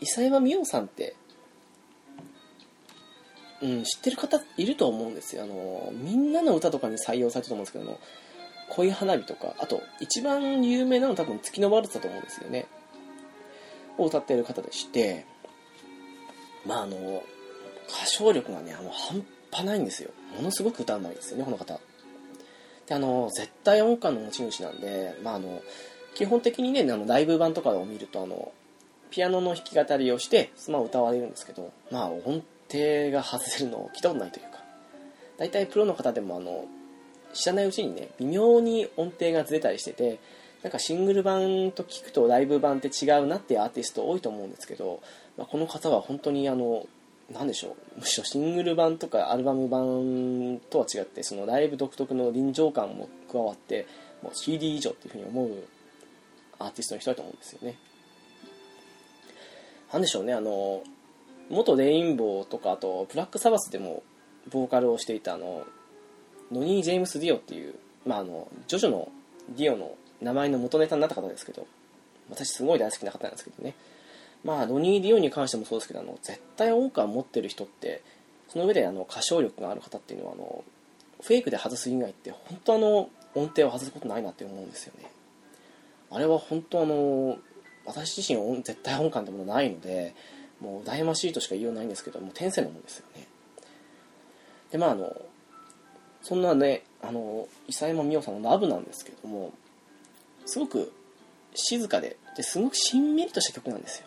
A: 諫山美桜さんってうん、知ってる方いると思うんですよ。あのみんなの歌とかに採用されてると思うんですけども恋花火とかあと一番有名なの多分月のワルツだと思うんですよね。を歌っている方でして、まああの、歌唱力がね、あの、半端ないんですよ。ものすごく歌うまいですよね、この方。で、あの、絶対音感の持ち主なんで、まああの、基本的にね、あの、ライブ版とかを見ると、あの、ピアノの弾き語りをして、まあ歌われるんですけど、まあ音程が外れるのを聞いたことないというか、大体プロの方でもあの、知らないうちにね、微妙に音程がずれたりしてて、なんかシングル版と聞くとライブ版って違うなってアーティスト多いと思うんですけど、まあ、この方は本当にあの何でしょう。むしろシングル版とかアルバム版とは違ってそのライブ独特の臨場感も加わってもう CD 以上っていうふうに思うアーティストの人だと思うんですよね。なんでしょうねあの元レインボーとかあとブラックサバスでもボーカルをしていたあのノニー・ジェームス・ディオっていう、まあ、あのジョジョのディオの名前の元ネタになった方ですけど、私すごい大好きな方なんですけどね。まあ、ロニー・ディオに関してもそうですけど、あの、絶対音感持ってる人って、その上であの歌唱力がある方っていうのは、あの、フェイクで外す以外って、本当あの、音程を外すことないなって思うんですよね。あれは本当あの、私自身音絶対音感ってものないのでもう羨ましいとしか言いようないんですけどもう天性のもんですよねでまああのそんなねあの伊佐山美桜さんのラブなんですけどもすごく静かでですごくしんみりとした曲なんですよ。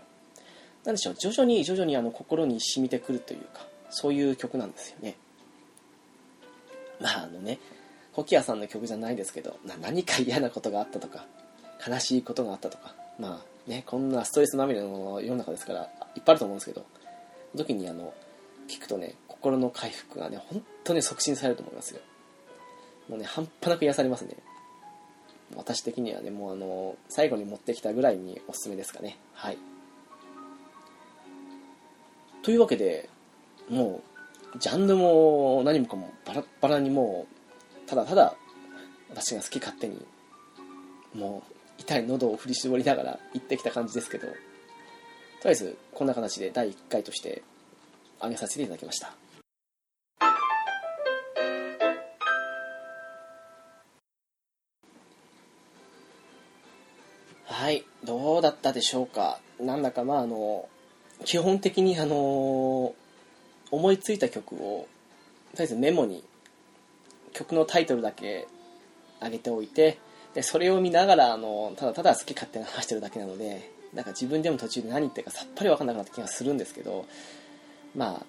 A: なんでしょう徐々に徐々にあの心に染みてくるというかそういう曲なんですよね。まああのねコキアさんの曲じゃないですけど何か嫌なことがあったとか悲しいことがあったとかまあねこんなストレスまみれの世の中ですからいっぱいあると思うんですけど時にあの聞くとね心の回復がね本当に促進されると思いますよ。もうね半端なく癒されますね。私的にはねもうあの最後に持ってきたぐらいにおすすめですかね。はい。というわけでもうジャンルも何もかもバラバラにもうただただ私が好き勝手にもう痛い喉を振り絞りながら行ってきた感じですけどとりあえずこんな形で第1回として挙げさせていただきました。どうだったでしょうか？なんだかまああの基本的にあの思いついた曲をとりあえずメモに曲のタイトルだけ上げておいてでそれを見ながらあのただただ好き勝手に話してるだけなのでなんか自分でも途中で何言ってるかさっぱり分かんなくなった気がするんですけどまあ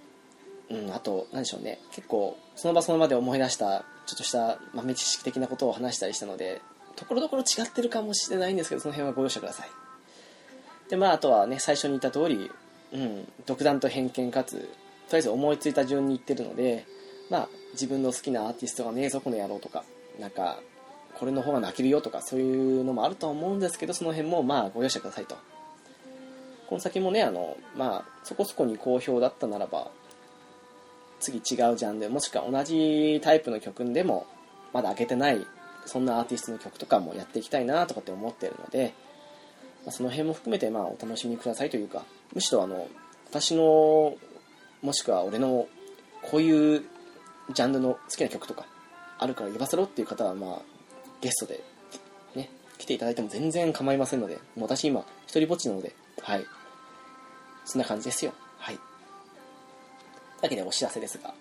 A: うんあと何でしょうね。結構その場その場で思い出したちょっとした豆知識的なことを話したりしたのでところどころ違ってるかもしれないんですけどその辺はご容赦ください。でまああとはね最初に言った通りうん独断と偏見かつとりあえず思いついた順に言ってるのでまあ自分の好きなアーティストがねえぞこの野郎とかなんかこれの方が泣けるよとかそういうのもあると思うんですけどその辺もまあご容赦くださいと。この先もねあのまあそこそこに好評だったならば次違うジャンルもしくは同じタイプの曲でもまだ開けてないそんなアーティストの曲とかもやっていきたいなとかって思ってるので、まあ、その辺も含めてまあお楽しみくださいというかむしろあの私のもしくは俺のこういうジャンルの好きな曲とかあるから呼ばせろっていう方はまあゲストでね来ていただいても全然構いませんのでもう私今一人ぼっちなのではい。そんな感じですよ。はい。だけでお知らせですが。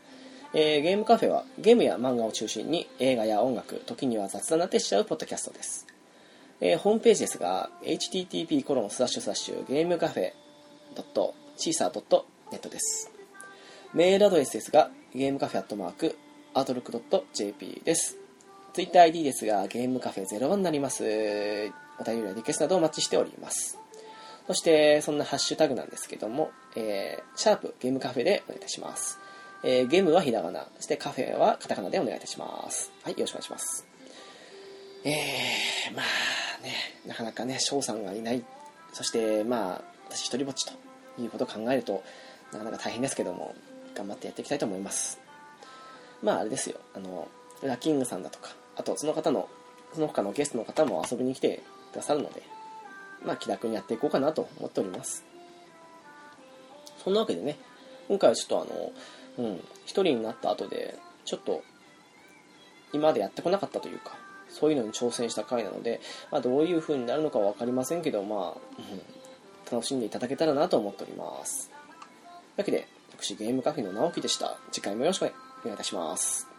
A: えー、ゲームカフェはゲームや漫画を中心に映画や音楽、時には雑談なってしちゃうポッドキャストです。えー、ホームページですが、http コロンスラッシュスラッシュゲームカフェ .caesar.net です。メールアドレスですが、ゲームカフェアットマーク、アートルック .jp です。ツイッター ID ですが、ゲームカフェ01になります。お便りやリクエストなどお待ちしております。そして、そんなハッシュタグなんですけども、えー、シャープゲームカフェでお願いいたします。えー、ゲームはひらがな、そしてカフェはカタカナでお願いいたします。はい、よろしくお願いします。えー、まあね、なかなかね、翔さんがいない、そしてまあ、私一人ぼっちということを考えると、なかなか大変ですけども、頑張ってやっていきたいと思います。まああれですよ、あの、ラッキングさんだとか、あとその方の、その他のゲストの方も遊びに来てくださるので、まあ気楽にやっていこうかなと思っております。そんなわけでね、今回はちょっとあの、うん、一人になった後で、ちょっと、今までやってこなかったというか、そういうのに挑戦した回なので、まあ、どういう風になるのかは分かりませんけど、まあ、うん、楽しんでいただけたらなと思っております。というわけで、私、ゲームカフェの直樹でした。次回もよろしくお願いいたします。